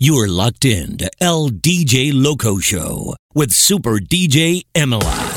You're locked in to LDJ Loco Show with Super DJ Emily.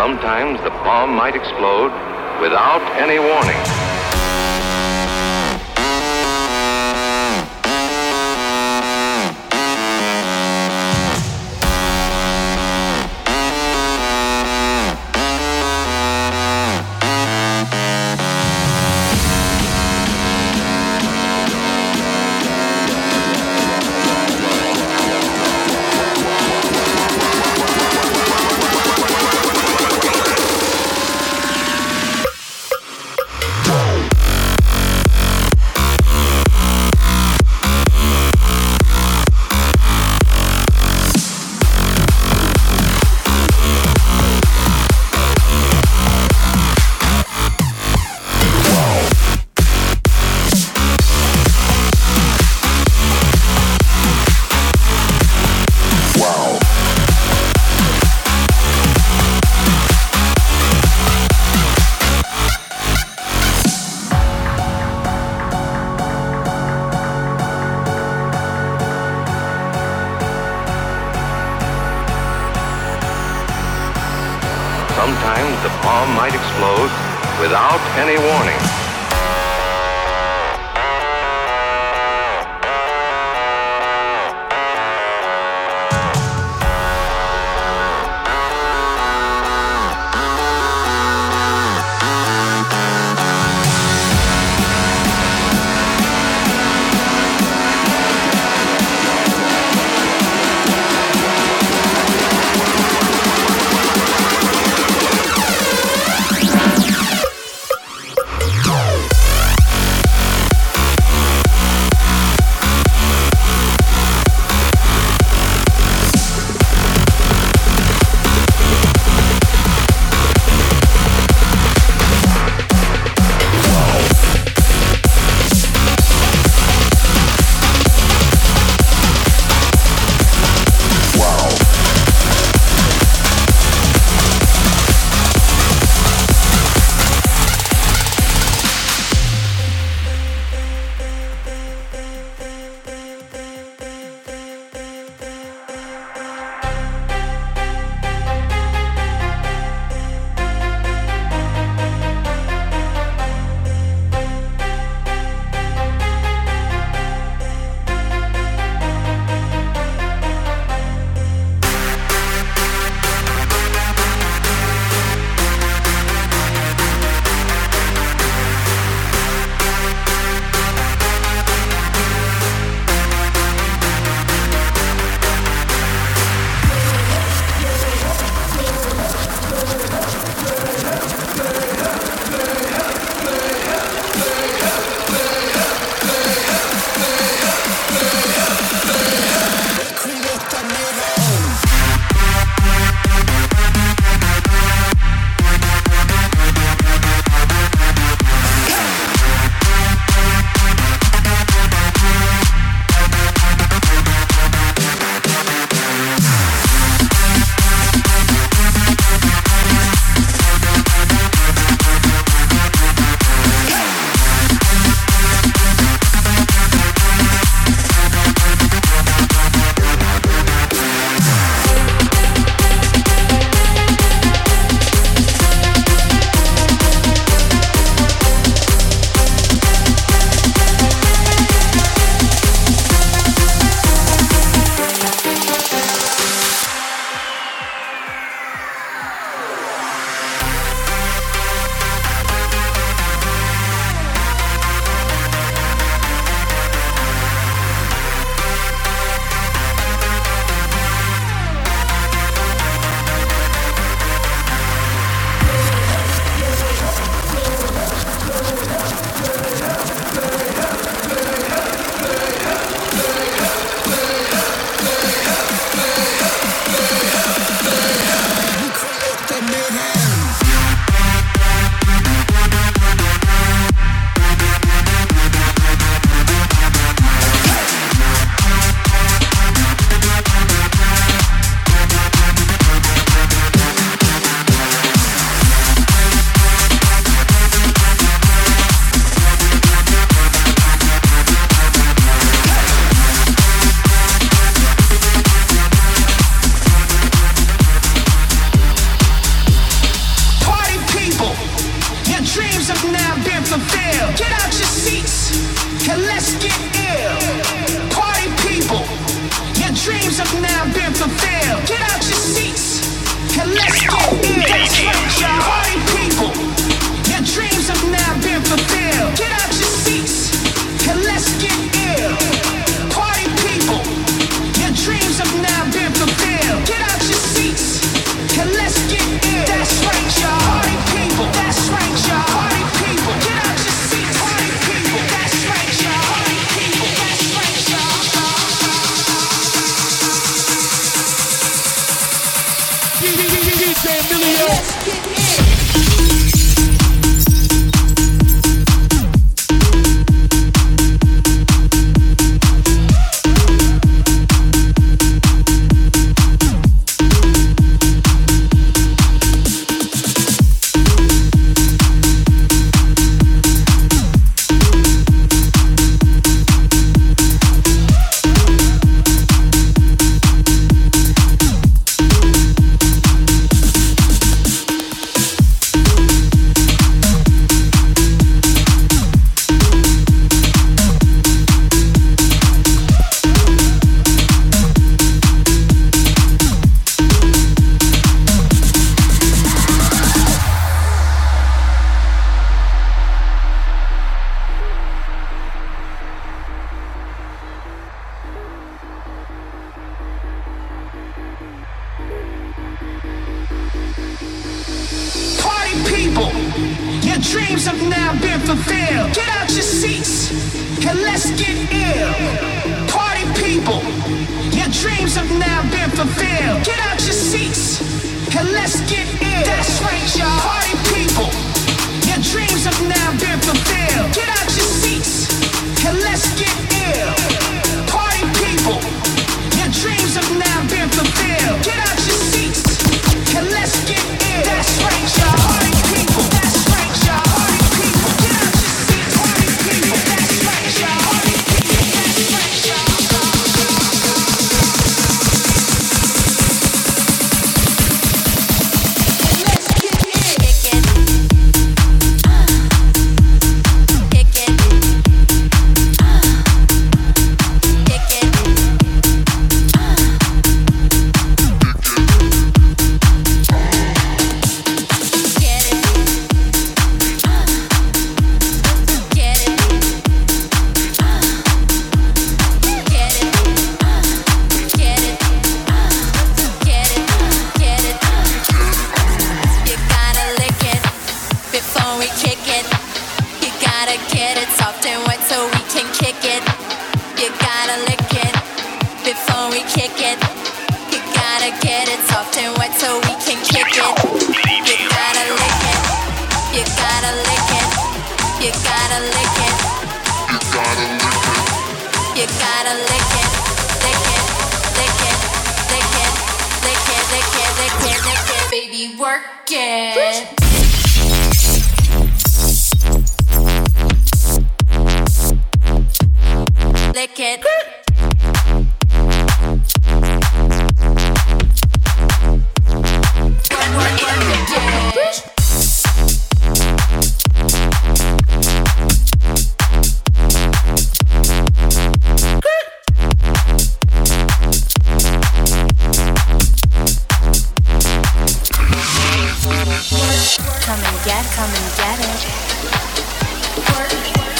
Sometimes the bomb might explode without any warning.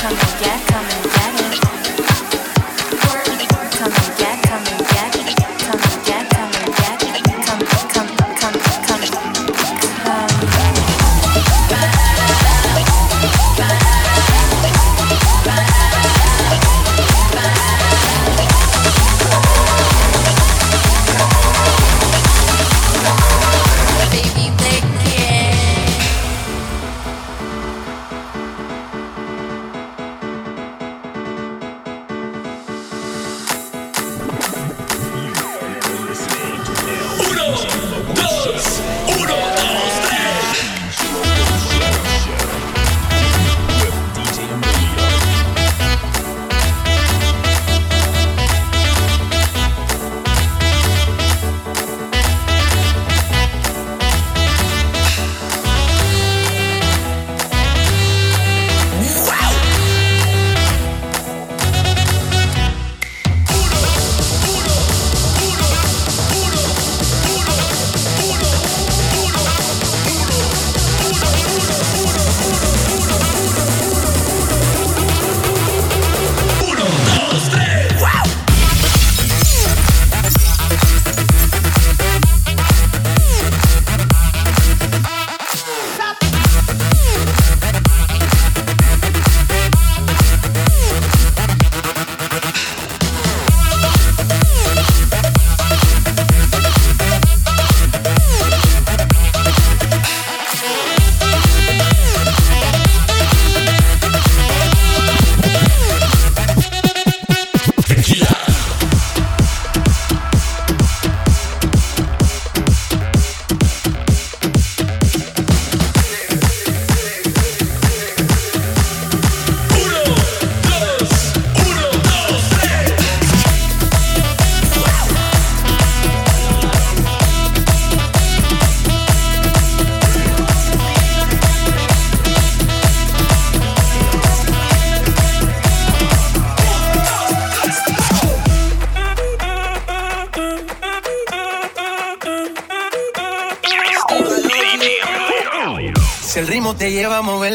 Come and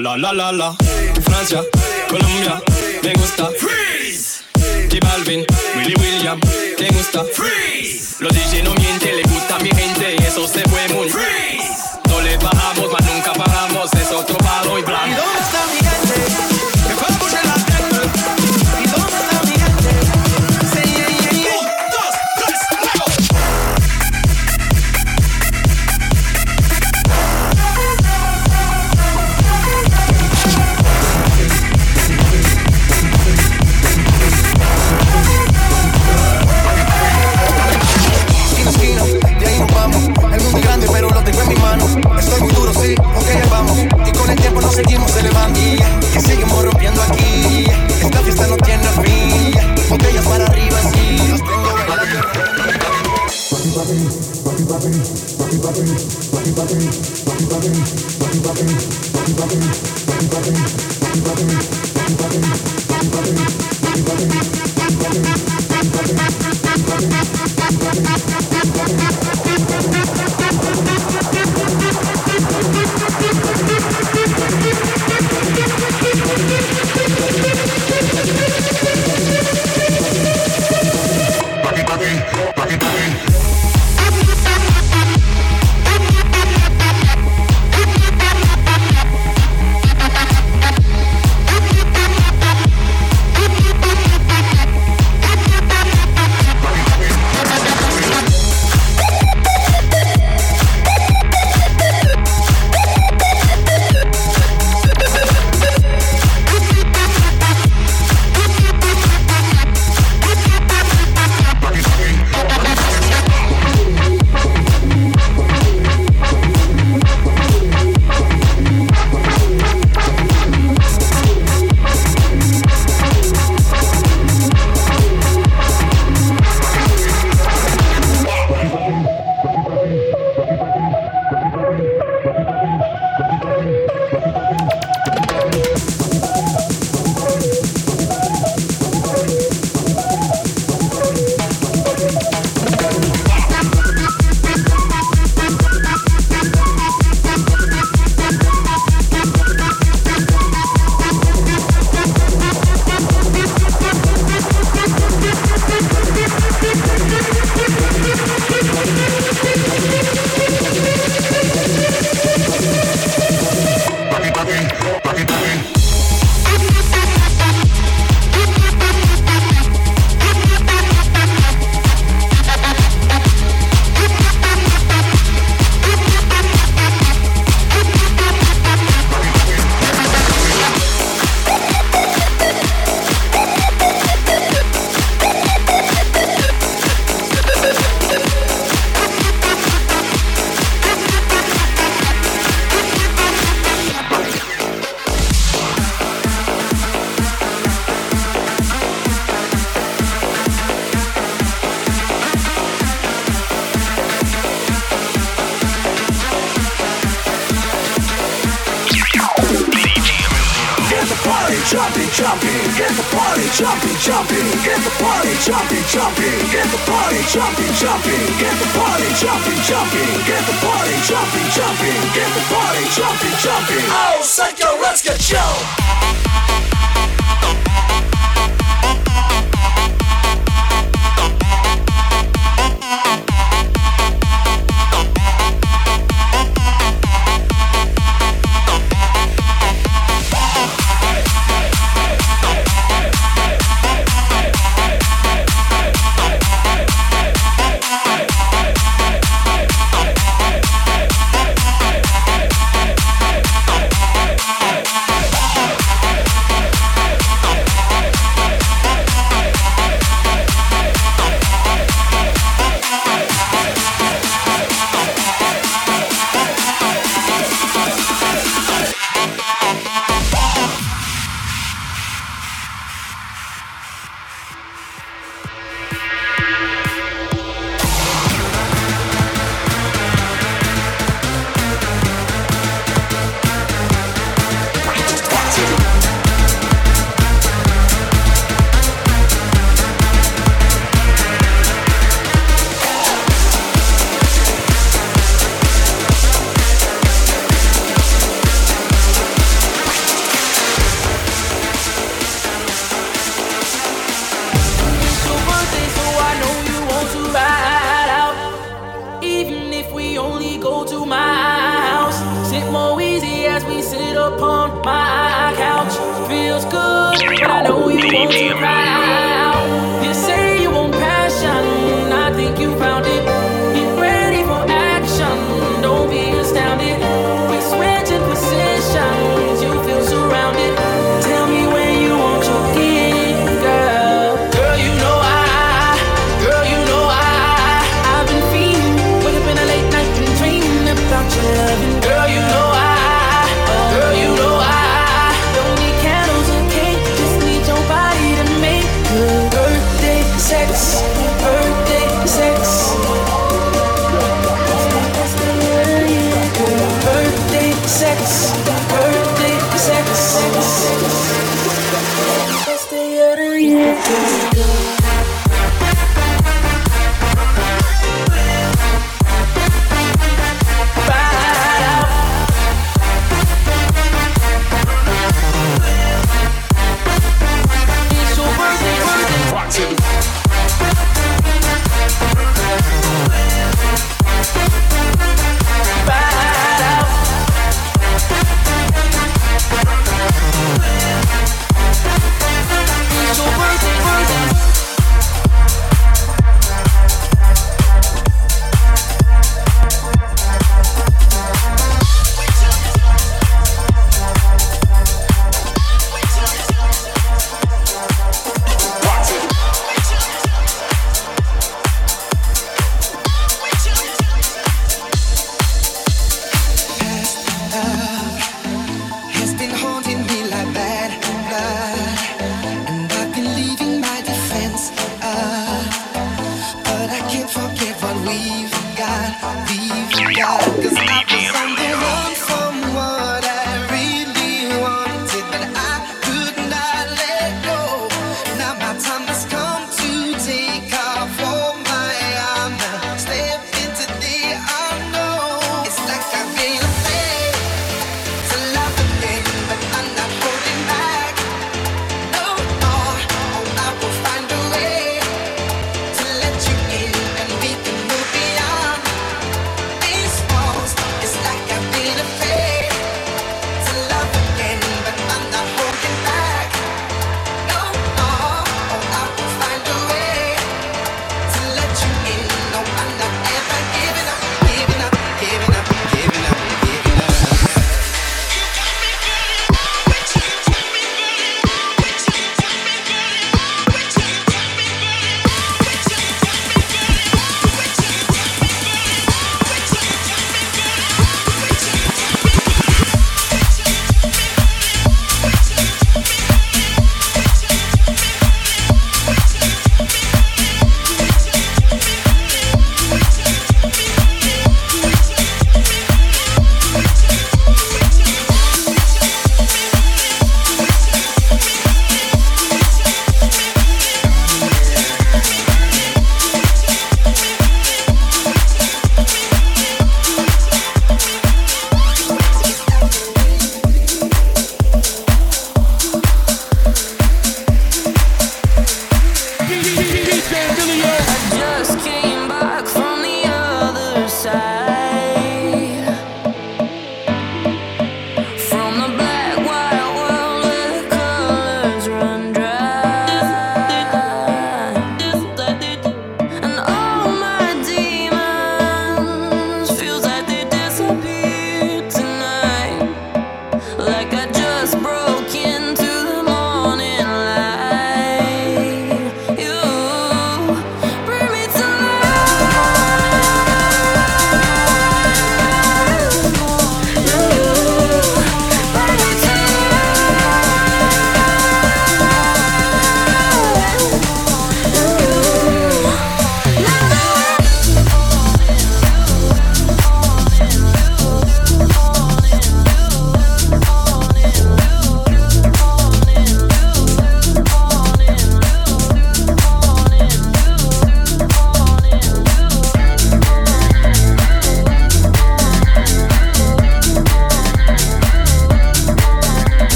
La la la la Francia, Colombia, me gusta Freeze. J Balvin, Willy William, me gusta Freeze. Los DJ no mienten, le gusta a mi gente y eso se fue muy Freeze. No le bajamos, mas nunca paramos, es otro palo y blanco. Jumping, jumping. Party jumping, jumping, get the party jumping, jumping, get the party jumping, jumping, get the party. Oh, psycho, let's get Joe.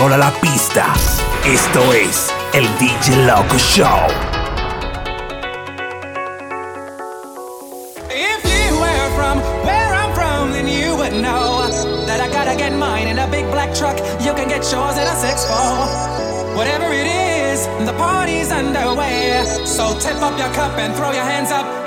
sola la pista. Esto es el DJ Loco Show. truck, you can get yours in a 6-4. Whatever it is, the party's underway. So tip up your cup and throw your hands up.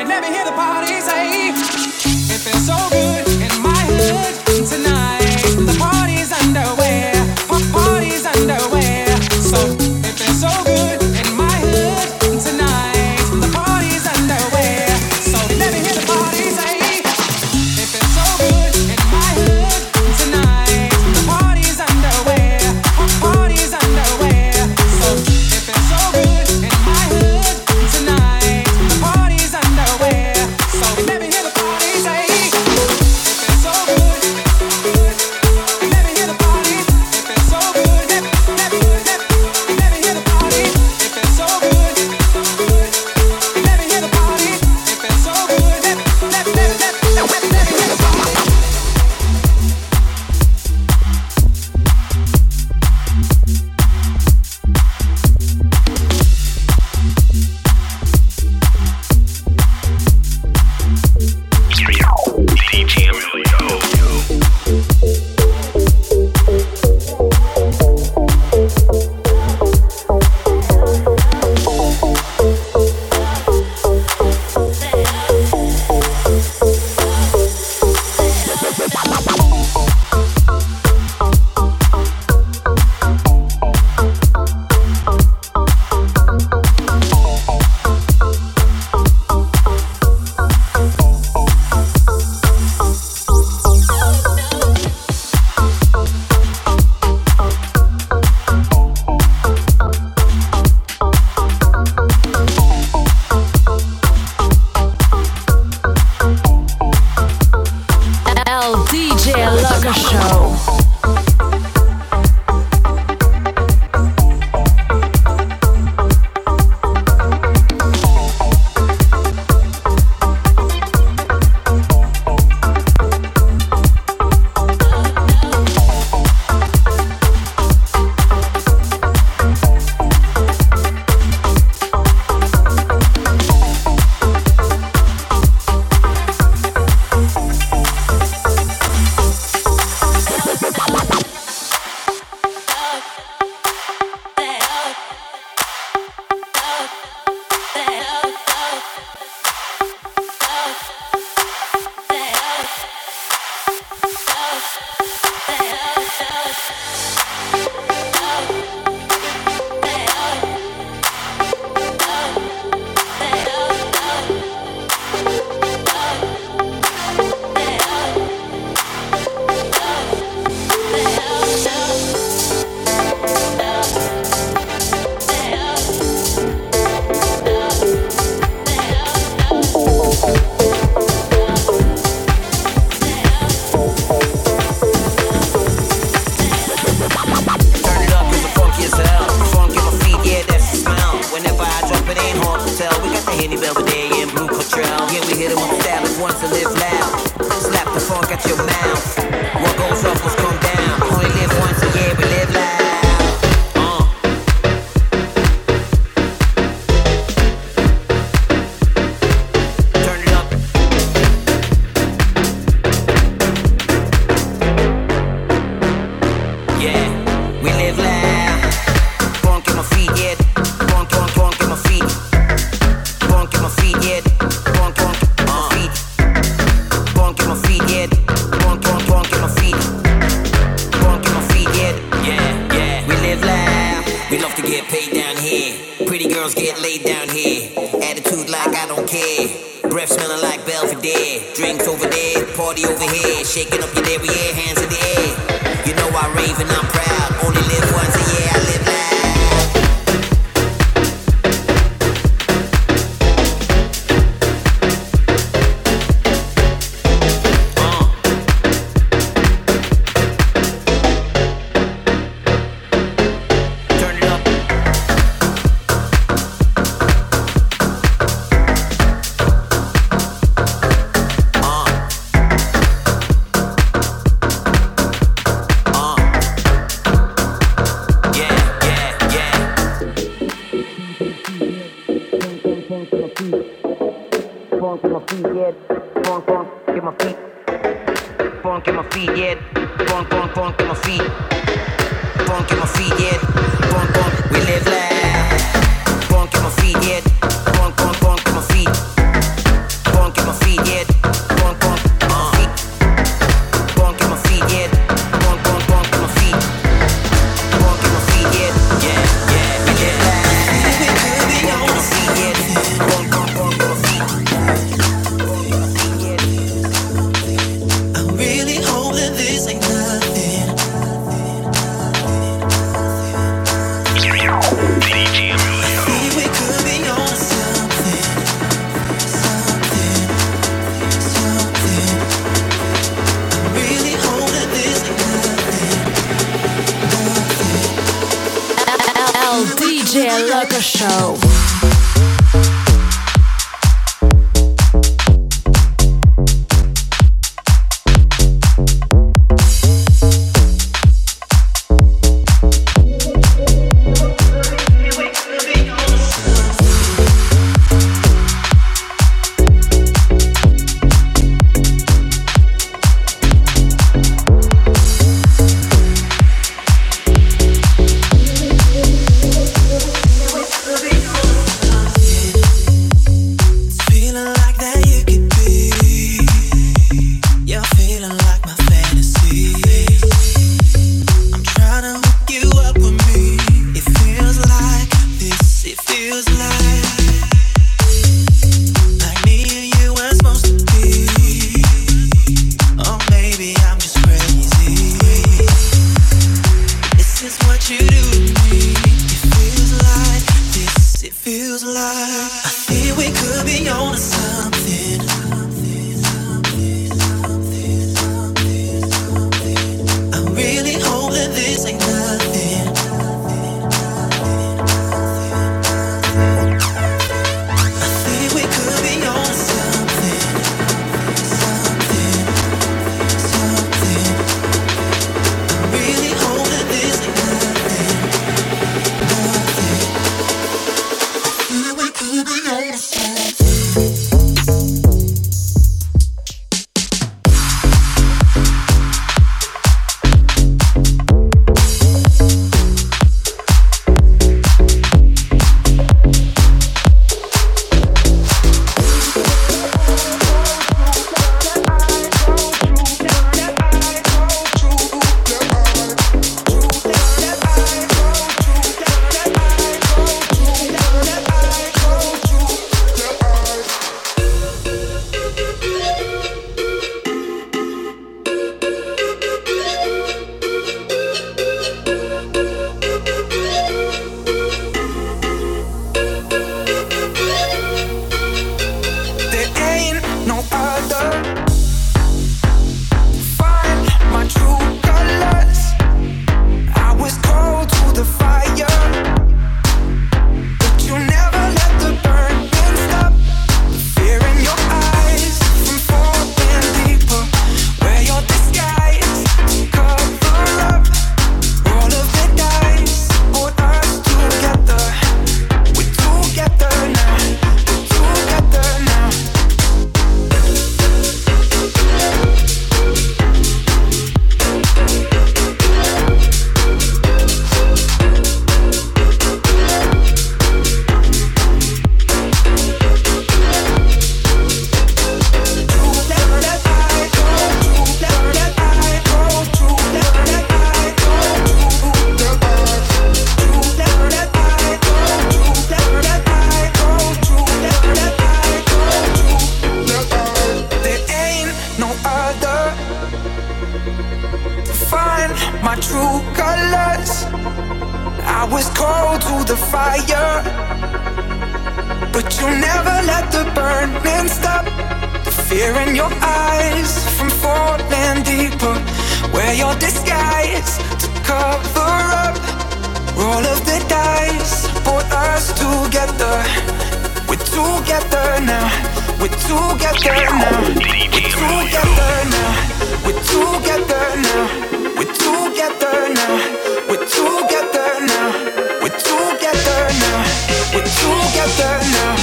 Now.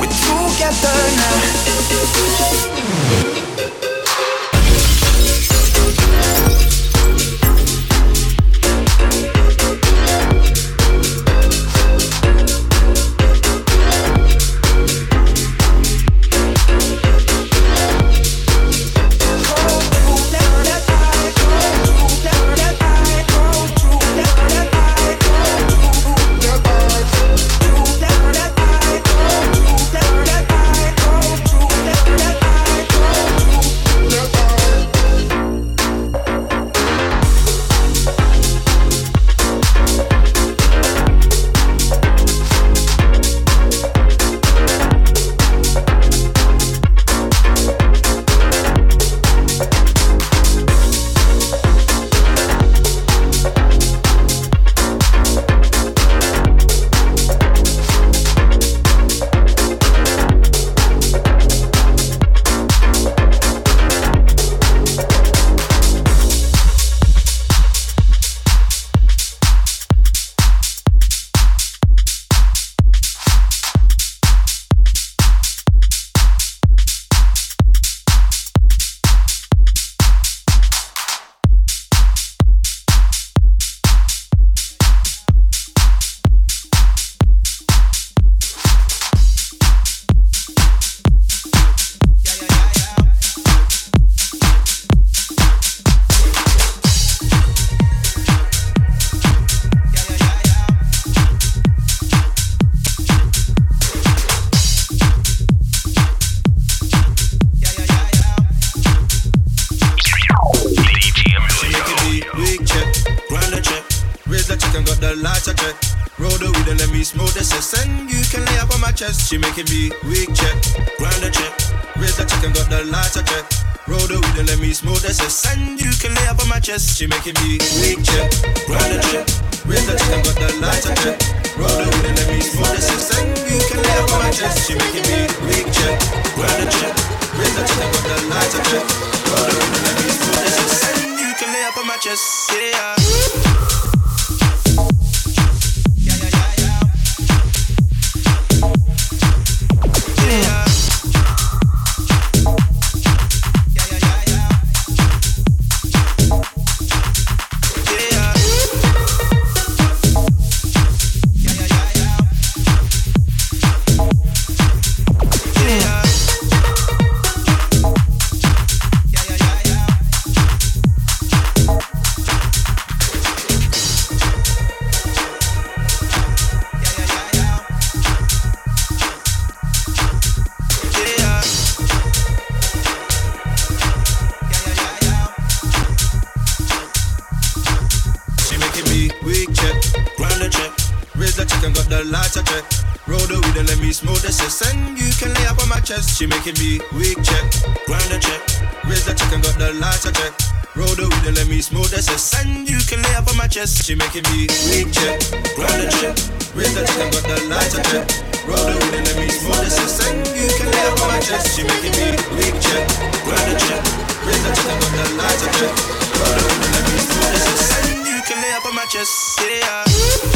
We're together now. She making me weak check, grind a check. Raise the check and got the lights a check. Roll the weed and let me the cess. And you can lay up on my chest. She making me weak check, grind a check. Raise the check and got the lights a check. Roll the weed and let me the cess. And you can lay up on my chest. She making me weak check, grind a check. Raise the check and got the lights a check. Roll the weed and let me the cess. And you can lay up on my chest. Yeah. yeah. She me weak check, grind a check. Raise the check and got the lights a check. Roll the weed and let me smoke the cess. And you can lay up on my chest. She making me weak check, grind a check. Raise the check and got the lights a check. Roll the weed and let me smoke the cess. And you can lay up on my chest. She making me weak check, grind a check. Raise the check and got the lights a check. Roll the weed and let me smoke the cess. And you can lay up on my chest. Yeah.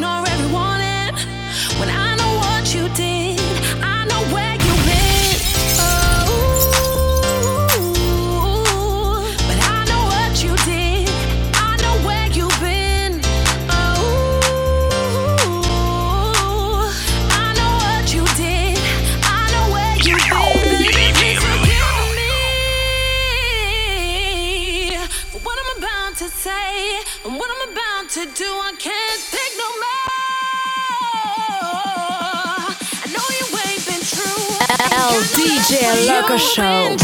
nor everyone I know what you did, I know where you oh, been. Oh, I know what you did. I know where you been. Oh, I know what you did. Me for what I'm about to say and what I'm about to do. I can't. El DJ Loco Show.